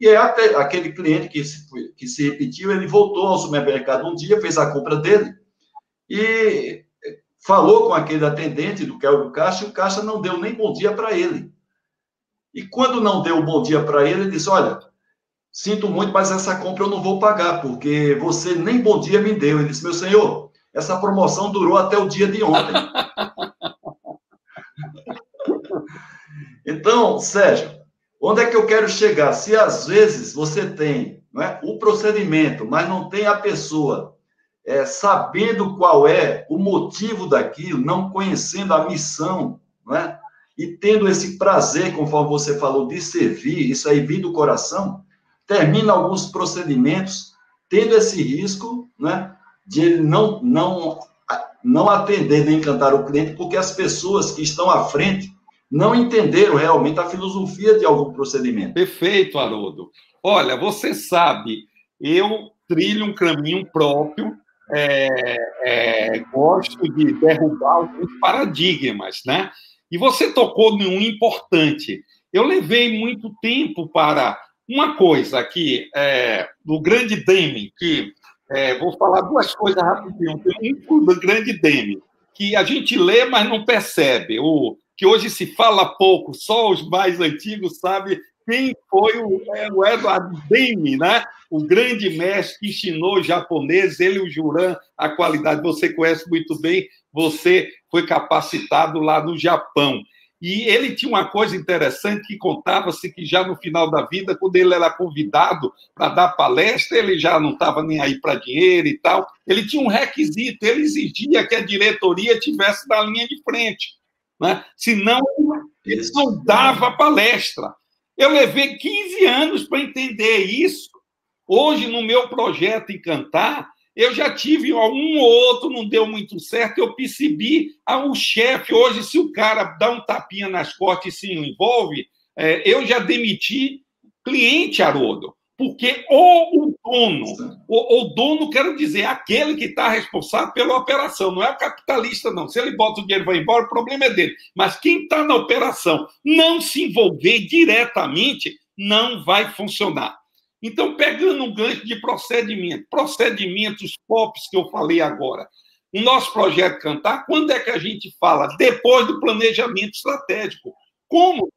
E até aquele cliente que se, que se repetiu, ele voltou ao supermercado um dia, fez a compra dele e falou com aquele atendente do que caixa e o caixa não deu nem bom dia para ele. E quando não deu bom dia para ele, ele disse: Olha, Sinto muito, mas essa compra eu não vou pagar, porque você nem bom dia me deu. Ele disse: Meu senhor, essa promoção durou até o dia de ontem. então, Sérgio, onde é que eu quero chegar? Se às vezes você tem é, o procedimento, mas não tem a pessoa é, sabendo qual é o motivo daquilo, não conhecendo a missão, não é? e tendo esse prazer, conforme você falou, de servir, isso aí vir do coração, termina alguns procedimentos tendo esse risco, né, de ele não, não, não atender nem encantar o cliente, porque as pessoas que estão à frente não entenderam realmente a filosofia de algum procedimento. Perfeito, Haroldo. Olha, você sabe, eu trilho um caminho próprio, é, é, gosto de derrubar alguns paradigmas, né? E você tocou num importante. Eu levei muito tempo para uma coisa aqui, é, do grande Demi, que é, vou falar duas coisas rapidinho. Tem um do grande Demi, que a gente lê, mas não percebe. O, que hoje se fala pouco, só os mais antigos sabem quem foi o, é, o Edward Demi, né? o grande mestre que ensinou os japoneses, ele o Juran, a qualidade, você conhece muito bem, você foi capacitado lá no Japão. E ele tinha uma coisa interessante que contava-se que já no final da vida, quando ele era convidado para dar palestra, ele já não estava nem aí para dinheiro e tal. Ele tinha um requisito, ele exigia que a diretoria tivesse na linha de frente. Né? Senão, ele não dava palestra. Eu levei 15 anos para entender isso. Hoje, no meu projeto Encantar, eu já tive um ou outro, não deu muito certo, eu percebi ah, o chefe. Hoje, se o cara dá um tapinha nas costas e se envolve, é, eu já demiti cliente, Haroldo, porque ou o dono. O, o dono, quero dizer, aquele que está responsável pela operação, não é o capitalista, não. Se ele bota o dinheiro e vai embora, o problema é dele. Mas quem está na operação não se envolver diretamente, não vai funcionar. Então, pegando um gancho de procedimento, procedimentos POPs que eu falei agora, o nosso projeto Cantar, quando é que a gente fala? Depois do planejamento estratégico. Como?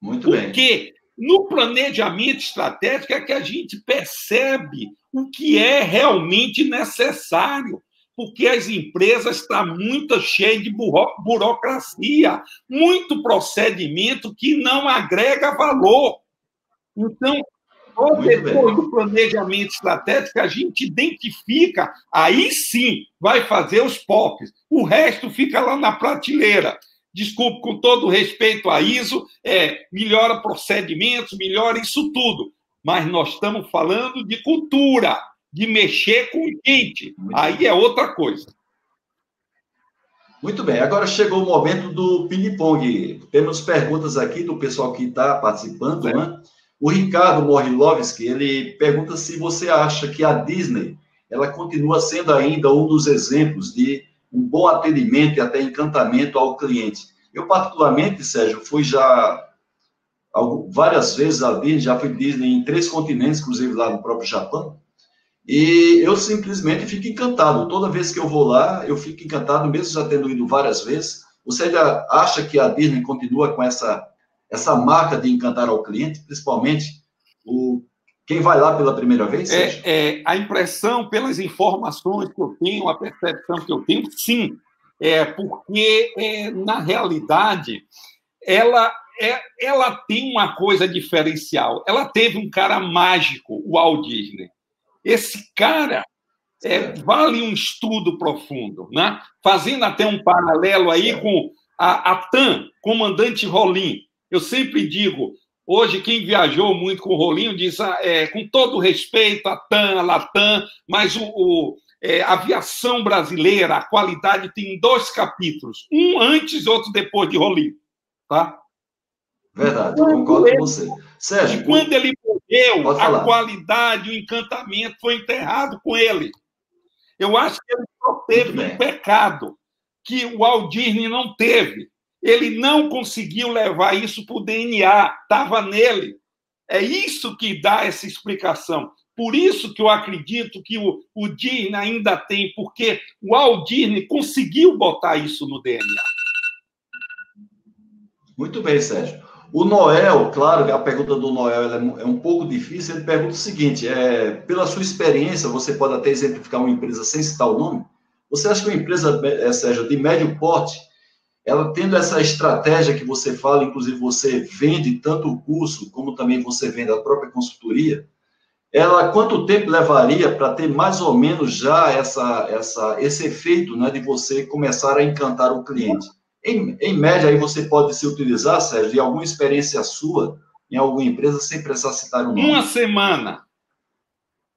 Muito Porque bem. Porque no planejamento estratégico é que a gente percebe o que é realmente necessário porque as empresas estão muito cheias de burocracia, muito procedimento que não agrega valor. Então, só depois do planejamento estratégico a gente identifica, aí sim vai fazer os POPs. O resto fica lá na prateleira. Desculpe, com todo respeito a ISO, é, melhora procedimentos, melhora isso tudo. Mas nós estamos falando de cultura, de mexer com gente. Aí é outra coisa. Muito bem, agora chegou o momento do ping-pong. Temos perguntas aqui do pessoal que está participando, é. né? O Ricardo Morilovski, ele pergunta se você acha que a Disney ela continua sendo ainda um dos exemplos de um bom atendimento e até encantamento ao cliente. Eu, particularmente, Sérgio, fui já várias vezes a Disney, já fui Disney em três continentes, inclusive lá no próprio Japão, e eu simplesmente fico encantado. Toda vez que eu vou lá, eu fico encantado, mesmo já tendo ido várias vezes. Você ainda acha que a Disney continua com essa essa marca de encantar ao cliente, principalmente o quem vai lá pela primeira vez? É, é, a impressão, pelas informações que eu tenho, a percepção que eu tenho, sim. É, porque, é, na realidade, ela, é, ela tem uma coisa diferencial. Ela teve um cara mágico, o Walt Disney. Esse cara é, vale um estudo profundo, né? fazendo até um paralelo aí com a, a TAM, comandante Rolim. Eu sempre digo, hoje quem viajou muito com o Rolinho diz, ah, é, com todo respeito a TAM, a Latam, mas o, o é, a aviação brasileira, a qualidade tem dois capítulos, um antes e outro depois de Rolinho, tá? Verdade, quando concordo ele, com você. Sérgio, e quando ele morreu, a qualidade, o encantamento foi enterrado com ele. Eu acho que ele só teve um pecado que o Walt Disney não teve. Ele não conseguiu levar isso para o DNA, estava nele. É isso que dá essa explicação. Por isso que eu acredito que o, o Disney ainda tem, porque o Walt Disney conseguiu botar isso no DNA. Muito bem, Sérgio. O Noel, claro, a pergunta do Noel é, é um pouco difícil. Ele pergunta o seguinte: é, pela sua experiência, você pode até exemplificar uma empresa sem citar o nome? Você acha que uma empresa, é, Sérgio, de médio porte, ela tendo essa estratégia que você fala, inclusive você vende tanto o curso como também você vende a própria consultoria, ela quanto tempo levaria para ter mais ou menos já essa, essa, esse efeito né, de você começar a encantar o cliente? Em, em média, aí você pode se utilizar, Sérgio, de alguma experiência sua em alguma empresa, sem precisar citar o nome. Uma semana.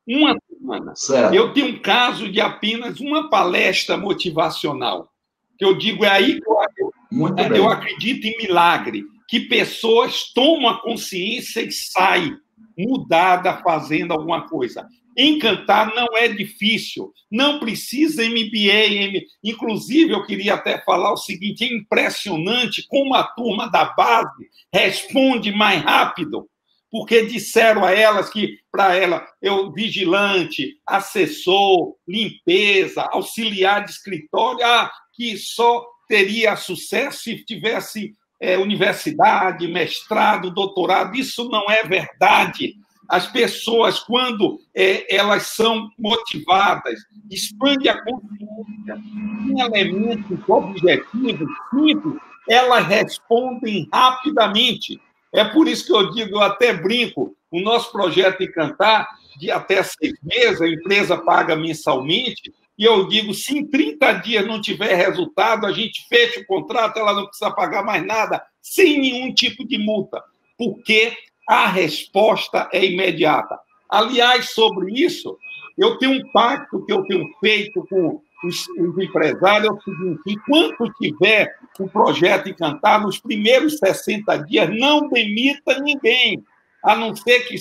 Uma semana. Certo. Eu tenho um caso de apenas uma palestra motivacional que eu digo é aí que eu, Muito é, eu acredito em milagre, que pessoas tomam consciência e saem mudada fazendo alguma coisa. Encantar não é difícil, não precisa MBA. Inclusive, eu queria até falar o seguinte: é impressionante como a turma da base responde mais rápido, porque disseram a elas que, para ela, eu, vigilante, assessor, limpeza, auxiliar de escritório, ah, que só teria sucesso se tivesse é, universidade, mestrado, doutorado. Isso não é verdade. As pessoas, quando é, elas são motivadas, expande a consciência, em elementos objetivos, simples, elas respondem rapidamente. É por isso que eu digo, eu até brinco, o nosso projeto Encantar, de até seis meses, a empresa paga mensalmente, e eu digo, se em 30 dias não tiver resultado, a gente fecha o contrato, ela não precisa pagar mais nada, sem nenhum tipo de multa, porque a resposta é imediata. Aliás, sobre isso, eu tenho um pacto que eu tenho feito com os, os empresários, é o seguinte, enquanto tiver o projeto Encantar, nos primeiros 60 dias, não demita ninguém, a não ser que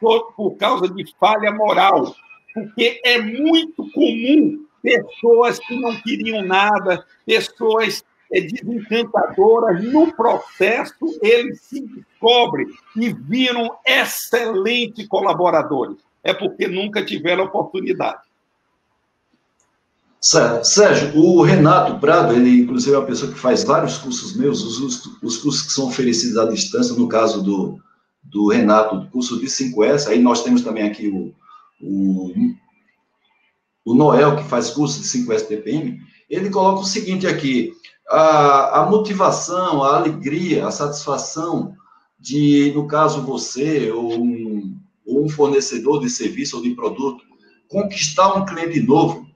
por, por causa de falha moral, porque é muito comum pessoas que não queriam nada, pessoas é, desencantadoras, no processo eles se descobrem e viram excelentes colaboradores. É porque nunca tiveram oportunidade. Sérgio, o Renato Prado, ele inclusive é uma pessoa que faz vários cursos meus, os, os cursos que são oferecidos à distância, no caso do, do Renato, do curso de 5S, aí nós temos também aqui o, o, o Noel, que faz curso de 5S TPM, ele coloca o seguinte aqui, a, a motivação, a alegria, a satisfação de, no caso você, ou um, ou um fornecedor de serviço ou de produto, conquistar um cliente novo,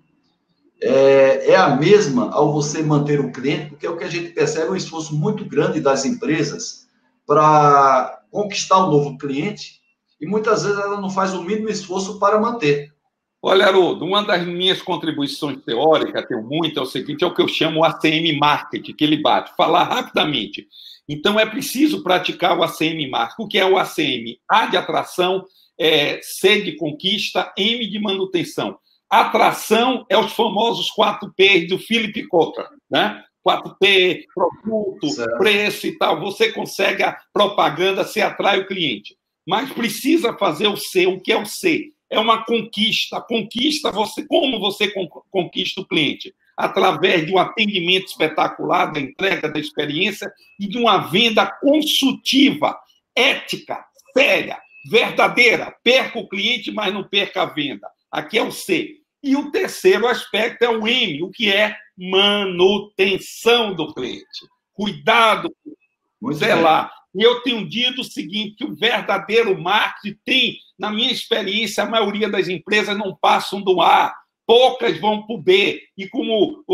é, é, a mesma ao você manter o cliente, porque é o que a gente percebe um esforço muito grande das empresas para conquistar um novo cliente e muitas vezes ela não faz o mínimo esforço para manter. Olha, Haroldo, uma das minhas contribuições teóricas, tenho muito, é o seguinte, é o que eu chamo o ACM Marketing, que ele bate. Falar rapidamente. Então, é preciso praticar o ACM Marketing. O que é o ACM? A de atração, é, C de conquista, M de manutenção. Atração é os famosos 4 P do Philip Kotler, né? 4P, produto, certo. preço e tal. Você consegue a propaganda, você atrai o cliente. Mas precisa fazer o C. O que é o C? É uma conquista. Conquista você, como você conquista o cliente? Através de um atendimento espetacular, da entrega da experiência e de uma venda consultiva, ética, séria, verdadeira. Perca o cliente, mas não perca a venda. Aqui é o C. E o terceiro aspecto é o M, o que é manutenção do cliente. Cuidado, zelar. E eu tenho dito o seguinte, que o verdadeiro marketing tem, na minha experiência, a maioria das empresas não passam do A, poucas vão para o B. E como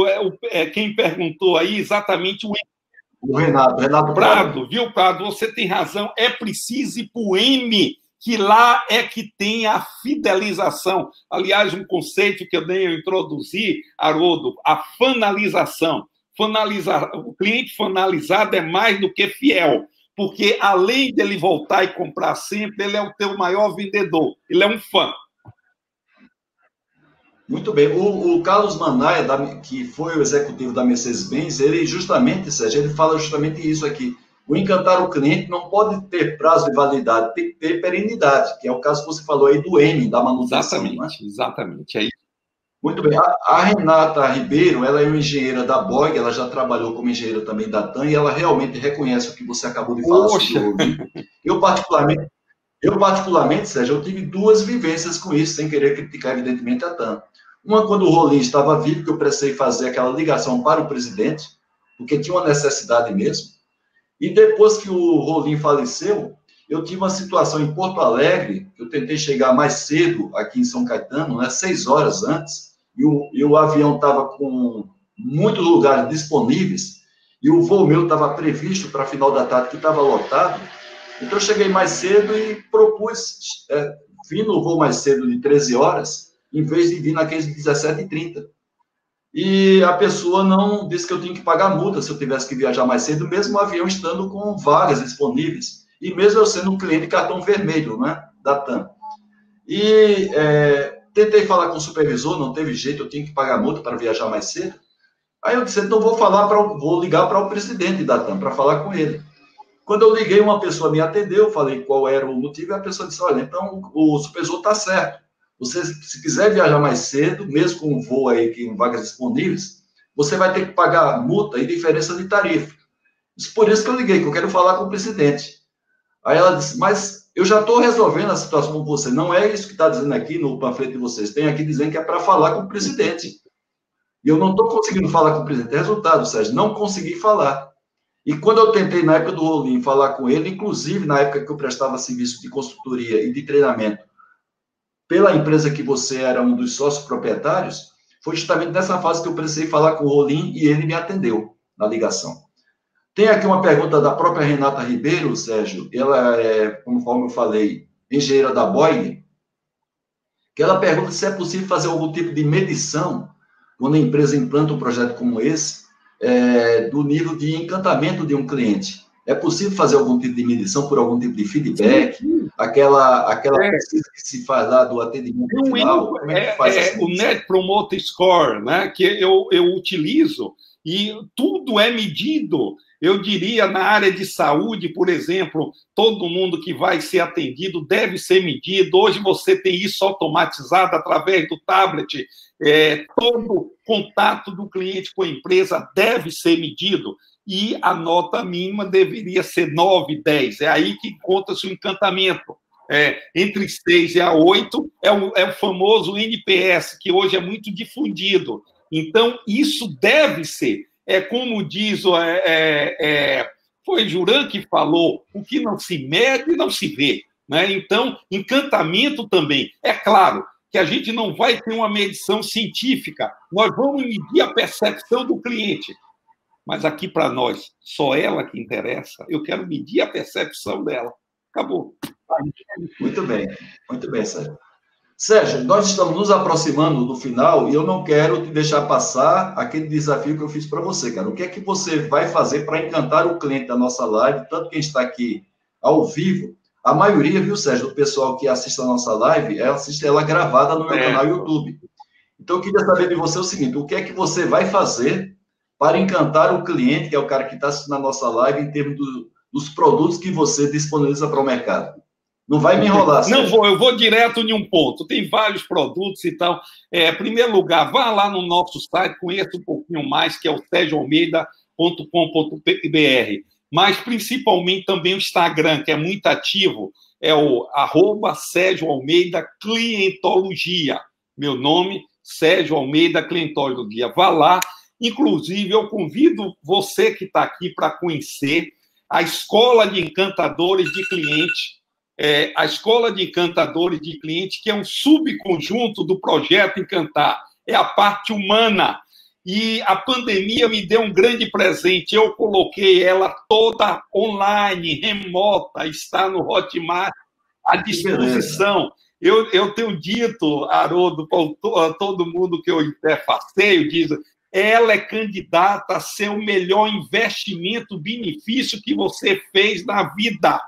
é, quem perguntou aí, exatamente o o Renato, Renato Prado. Prado, viu, Prado? Você tem razão. É preciso ir para o M, que lá é que tem a fidelização. Aliás, um conceito que eu nem eu introduzi, Haroldo, a fanalização. Fanalizar, o cliente fanalizado é mais do que fiel, porque além dele voltar e comprar sempre, ele é o teu maior vendedor, ele é um fã. Muito bem. O, o Carlos Manaia, da, que foi o executivo da Mercedes-Benz, ele justamente, Sérgio, ele fala justamente isso aqui o encantar o cliente não pode ter prazo de validade, tem que ter perenidade, que é o caso que você falou aí do M, da manutenção. Exatamente, né? exatamente. É isso. Muito bem. A, a, Renata Ribeiro, ela é uma engenheira da BOG, ela já trabalhou como engenheira também da TAM, e ela realmente reconhece o que você acabou de falar Poxa. sobre Eu, particularmente, eu, particularmente, Sérgio, eu tive duas vivências com isso, sem querer criticar, evidentemente, a TAM. Uma, quando o Rolim estava vivo, que eu precisei fazer aquela ligação para o presidente, porque tinha uma necessidade mesmo. E depois que o Rolim faleceu, eu tive uma situação em Porto Alegre, eu tentei chegar mais cedo aqui em São Caetano, né, seis horas antes, e o, e o avião estava com muitos lugares disponíveis, e o voo meu estava previsto para final da tarde, que estava lotado. Então, eu cheguei mais cedo e propus, é, vim no voo mais cedo de 13 horas, em vez de vir naqueles de 17h30 e a pessoa não disse que eu tinha que pagar multa se eu tivesse que viajar mais cedo, mesmo o avião estando com vagas disponíveis, e mesmo eu sendo um cliente cartão vermelho, né, da TAM. E é, tentei falar com o supervisor, não teve jeito, eu tinha que pagar multa para viajar mais cedo. Aí eu disse, então vou falar para, vou ligar para o presidente da TAM para falar com ele. Quando eu liguei, uma pessoa me atendeu, falei qual era o motivo, e a pessoa disse, olha, então o supervisor está certo você, se quiser viajar mais cedo, mesmo com um voo aí com vagas disponíveis, você vai ter que pagar multa e diferença de tarifa. Por isso que eu liguei, que eu quero falar com o presidente. Aí ela disse, mas eu já estou resolvendo a situação com você. Não é isso que está dizendo aqui no panfleto de vocês. Tem aqui dizendo que é para falar com o presidente. E eu não estou conseguindo falar com o presidente. Resultado, Sérgio, não consegui falar. E quando eu tentei, na época do Rolim, falar com ele, inclusive na época que eu prestava serviço de consultoria e de treinamento pela empresa que você era um dos sócios proprietários, foi justamente nessa fase que eu precisei falar com o Rolim e ele me atendeu na ligação. Tem aqui uma pergunta da própria Renata Ribeiro, Sérgio. Ela é, conforme eu falei, engenheira da Boeing, que ela pergunta se é possível fazer algum tipo de medição quando a empresa implanta um projeto como esse, é, do nível de encantamento de um cliente. É possível fazer algum tipo de medição por algum tipo de feedback? aquela, aquela é. pesquisa que se faz lá do atendimento um final? Como é, é, é o Net Promoter Score, né, que eu, eu utilizo, e tudo é medido. Eu diria, na área de saúde, por exemplo, todo mundo que vai ser atendido deve ser medido. Hoje você tem isso automatizado através do tablet. É, todo contato do cliente com a empresa deve ser medido e a nota mínima deveria ser 9, 10. É aí que encontra-se o encantamento. É, entre 6 e a 8 é o, é o famoso NPS, que hoje é muito difundido. Então, isso deve ser. É como diz, é, é, é, foi Juran que falou, o que não se mede não se vê. Né? Então, encantamento também. É claro que a gente não vai ter uma medição científica, nós vamos medir a percepção do cliente. Mas aqui para nós, só ela que interessa. Eu quero medir a percepção dela. Acabou. Muito bem, muito bem, Sérgio. Sérgio, nós estamos nos aproximando do final e eu não quero te deixar passar aquele desafio que eu fiz para você, cara. O que é que você vai fazer para encantar o cliente da nossa live, tanto quem está aqui ao vivo? A maioria, viu, Sérgio, do pessoal que assiste a nossa live, ela assiste ela gravada no meu é. canal YouTube. Então, eu queria saber de você o seguinte: o que é que você vai fazer para encantar o cliente, que é o cara que está assistindo a nossa live, em termos do, dos produtos que você disponibiliza para o mercado. Não vai me enrolar. Não vou, eu vou direto em um ponto. Tem vários produtos e tal. É, em primeiro lugar, vá lá no nosso site, conheça um pouquinho mais, que é o sergioalmeida.com.br. Mas principalmente também o Instagram, que é muito ativo, é o arroba Sérgio Almeida Clientologia. Meu nome, Sérgio Almeida Clientologia. Vá lá, Inclusive, eu convido você que está aqui para conhecer a Escola de Encantadores de Cliente, é, a Escola de Encantadores de Cliente, que é um subconjunto do projeto Encantar, é a parte humana. E a pandemia me deu um grande presente. Eu coloquei ela toda online, remota, está no Hotmart à disposição. Eu, eu tenho dito, Haroldo, para todo mundo que eu interfaceio, diz, ela é candidata a ser o melhor investimento, benefício que você fez na vida.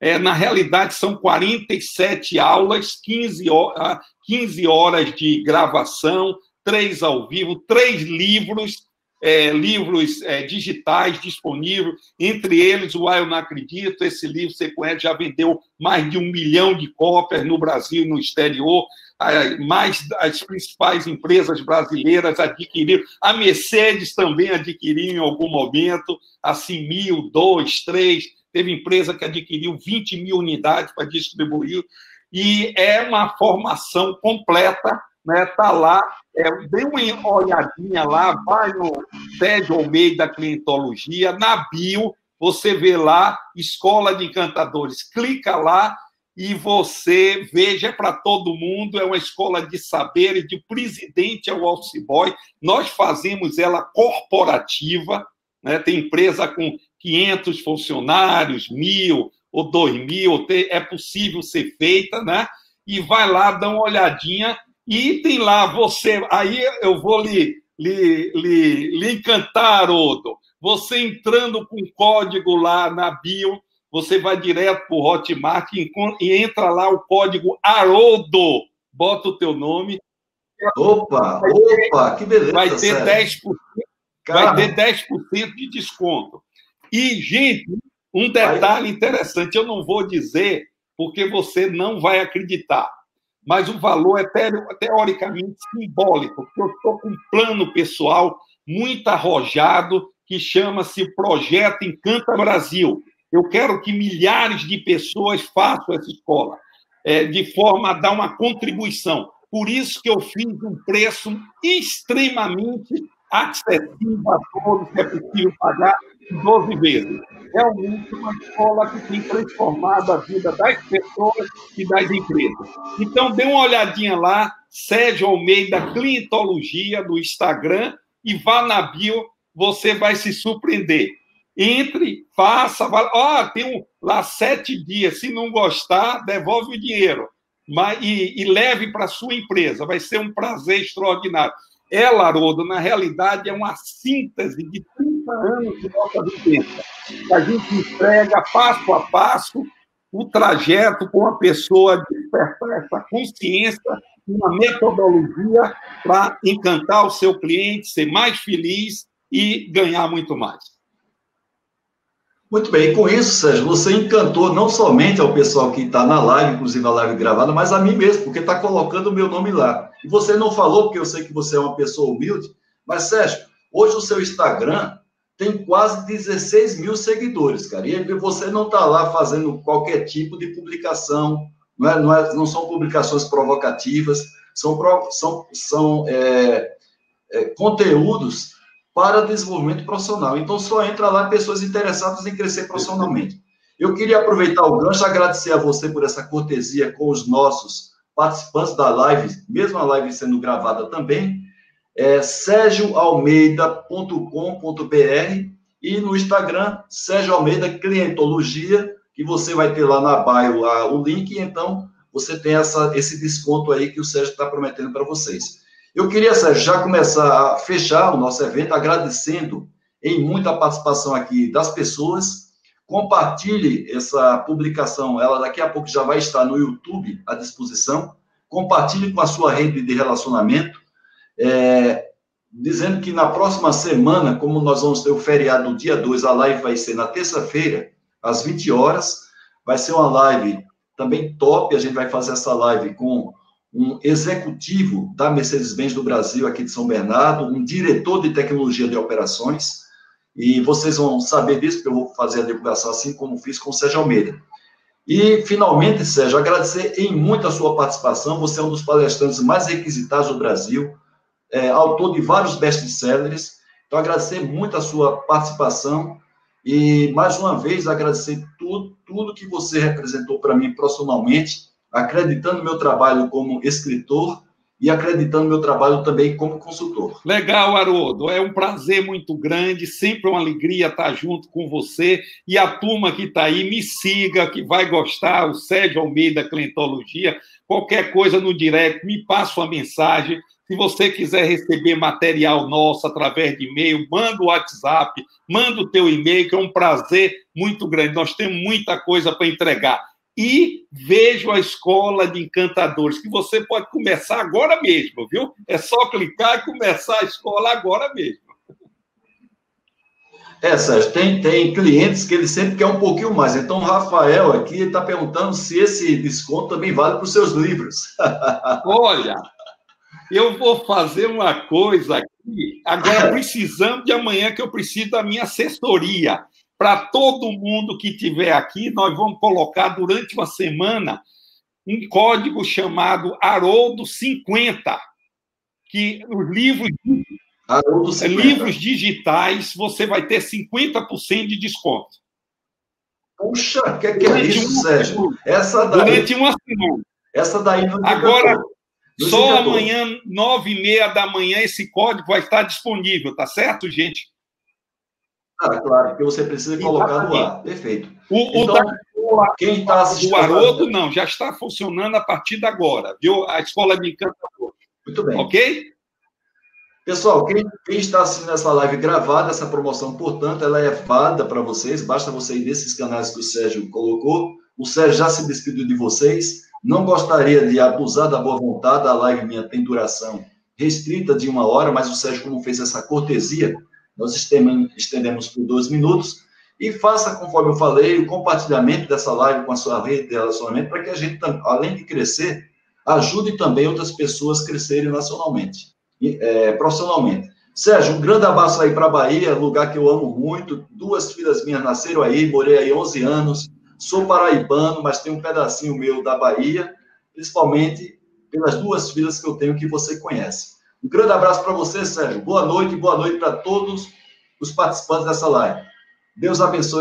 É, na realidade, são 47 aulas, 15 horas, 15 horas de gravação, três ao vivo, três livros, é, livros é, digitais disponíveis, entre eles o Ah, Eu Não Acredito, esse livro, você conhece, já vendeu mais de um milhão de cópias no Brasil e no exterior, mais as principais empresas brasileiras adquiriram, a Mercedes também adquiriu em algum momento, assim, mil, dois, três, teve empresa que adquiriu 20 mil unidades para distribuir, e é uma formação completa, né? Tá lá, é, dê uma olhadinha lá, vai no Sérgio Almeida Clientologia, na bio, você vê lá, Escola de Encantadores, clica lá e você veja para todo mundo, é uma escola de saber de presidente ao office boy. Nós fazemos ela corporativa, né? tem empresa com 500 funcionários, mil ou dois mil, é possível ser feita, né? E vai lá, dá uma olhadinha e tem lá você. Aí eu vou lhe, lhe, lhe, lhe encantar, Odo. Você entrando com código lá na bio, você vai direto para o Hotmart e, e entra lá o código Haroldo, bota o teu nome. Opa, opa, que beleza. Vai ter 10%, vai ter 10% de desconto. E, gente, um detalhe interessante, eu não vou dizer porque você não vai acreditar, mas o valor é teoricamente simbólico, porque eu estou com um plano pessoal muito arrojado que chama-se Projeto Encanta Brasil. Eu quero que milhares de pessoas façam essa escola, é, de forma a dar uma contribuição. Por isso que eu fiz um preço extremamente acessível a todos, que é possível pagar 12 vezes. Realmente uma escola que tem transformado a vida das pessoas e das empresas. Então, dê uma olhadinha lá, Sérgio Almeida Clientologia, do Instagram, e vá na bio, você vai se surpreender entre, faça, ó, oh, tem um, lá sete dias, se não gostar, devolve o dinheiro mas, e, e leve para sua empresa, vai ser um prazer extraordinário. Ela, Haroldo, na realidade, é uma síntese de 30 anos de nossa vivência, a gente entrega passo a passo o trajeto com a pessoa despertar essa consciência, uma metodologia para encantar o seu cliente, ser mais feliz e ganhar muito mais. Muito bem, com isso, Sérgio, você encantou não somente ao pessoal que está na live, inclusive a live gravada, mas a mim mesmo, porque está colocando o meu nome lá. E você não falou, porque eu sei que você é uma pessoa humilde, mas, Sérgio, hoje o seu Instagram tem quase 16 mil seguidores, cara. E você não está lá fazendo qualquer tipo de publicação, não, é, não, é, não são publicações provocativas, são, são, são é, é, conteúdos para desenvolvimento profissional. Então, só entra lá pessoas interessadas em crescer profissionalmente. Eu queria aproveitar o gancho, agradecer a você por essa cortesia com os nossos participantes da live, mesmo a live sendo gravada também, é sergioalmeida.com.br e no Instagram, Sérgio Almeida Clientologia, que você vai ter lá na bio lá, o link, então você tem essa, esse desconto aí que o Sérgio está prometendo para vocês. Eu queria, Sérgio, já começar a fechar o nosso evento agradecendo em muita participação aqui das pessoas. Compartilhe essa publicação, ela daqui a pouco já vai estar no YouTube à disposição. Compartilhe com a sua rede de relacionamento, é, dizendo que na próxima semana, como nós vamos ter o feriado no dia 2, a live vai ser na terça-feira, às 20 horas. Vai ser uma live também top. A gente vai fazer essa live com um executivo da Mercedes-Benz do Brasil, aqui de São Bernardo, um diretor de tecnologia de operações, e vocês vão saber disso, porque eu vou fazer a divulgação assim como fiz com o Sérgio Almeida. E, finalmente, Sérgio, agradecer em muito a sua participação, você é um dos palestrantes mais requisitados do Brasil, é, autor de vários best-sellers, então agradecer muito a sua participação, e, mais uma vez, agradecer tudo, tudo que você representou para mim profissionalmente, acreditando no meu trabalho como escritor e acreditando no meu trabalho também como consultor. Legal, Haroldo. É um prazer muito grande, sempre uma alegria estar junto com você. E a turma que está aí, me siga, que vai gostar, o Sérgio Almeida Clientologia. Qualquer coisa no direct, me passa uma mensagem. Se você quiser receber material nosso através de e-mail, manda o WhatsApp, manda o teu e-mail, que é um prazer muito grande. Nós temos muita coisa para entregar e vejo a escola de encantadores, que você pode começar agora mesmo, viu? É só clicar e começar a escola agora mesmo. É, Sérgio, tem, tem clientes que ele sempre quer um pouquinho mais. Então, o Rafael aqui está perguntando se esse desconto também vale para os seus livros. Olha, eu vou fazer uma coisa aqui, agora precisando de amanhã, que eu preciso da minha assessoria para todo mundo que tiver aqui, nós vamos colocar durante uma semana um código chamado Haroldo 50, que os livros, livros digitais você vai ter 50% de desconto. Puxa, o que, que é isso, Sérgio? Essa daí, durante uma semana. Essa daí não Agora, só amanhã, nove e meia da manhã, esse código vai estar disponível, tá certo, gente? Ah, claro, porque você precisa colocar no ar. Perfeito. O, então, da, quem está assistindo. O Haroldo, não, já está funcionando a partir de agora, viu? A escola de encantador. Muito bem. Ok? Pessoal, quem, quem, está assistindo essa live gravada, essa promoção, portanto, ela é válida para vocês. Basta você ir nesses canais que o Sérgio colocou. O Sérgio já se despediu de vocês. Não gostaria de abusar da boa vontade. A live minha tem duração restrita de uma hora, mas o Sérgio, como fez essa cortesia, nós estendemos por dois minutos e faça, conforme eu falei, o compartilhamento dessa live com a sua rede de relacionamento para que a gente, além de crescer, ajude também outras pessoas a crescerem nacionalmente, é, profissionalmente. Sérgio, um grande abraço aí para a Bahia, lugar que eu amo muito. Duas filhas minhas nasceram aí, morei aí 11 anos. Sou paraibano, mas tenho um pedacinho meu da Bahia, principalmente pelas duas filhas que eu tenho que você conhece. Um grande abraço para você, Sérgio. Boa noite, boa noite para todos os participantes dessa live. Deus abençoe.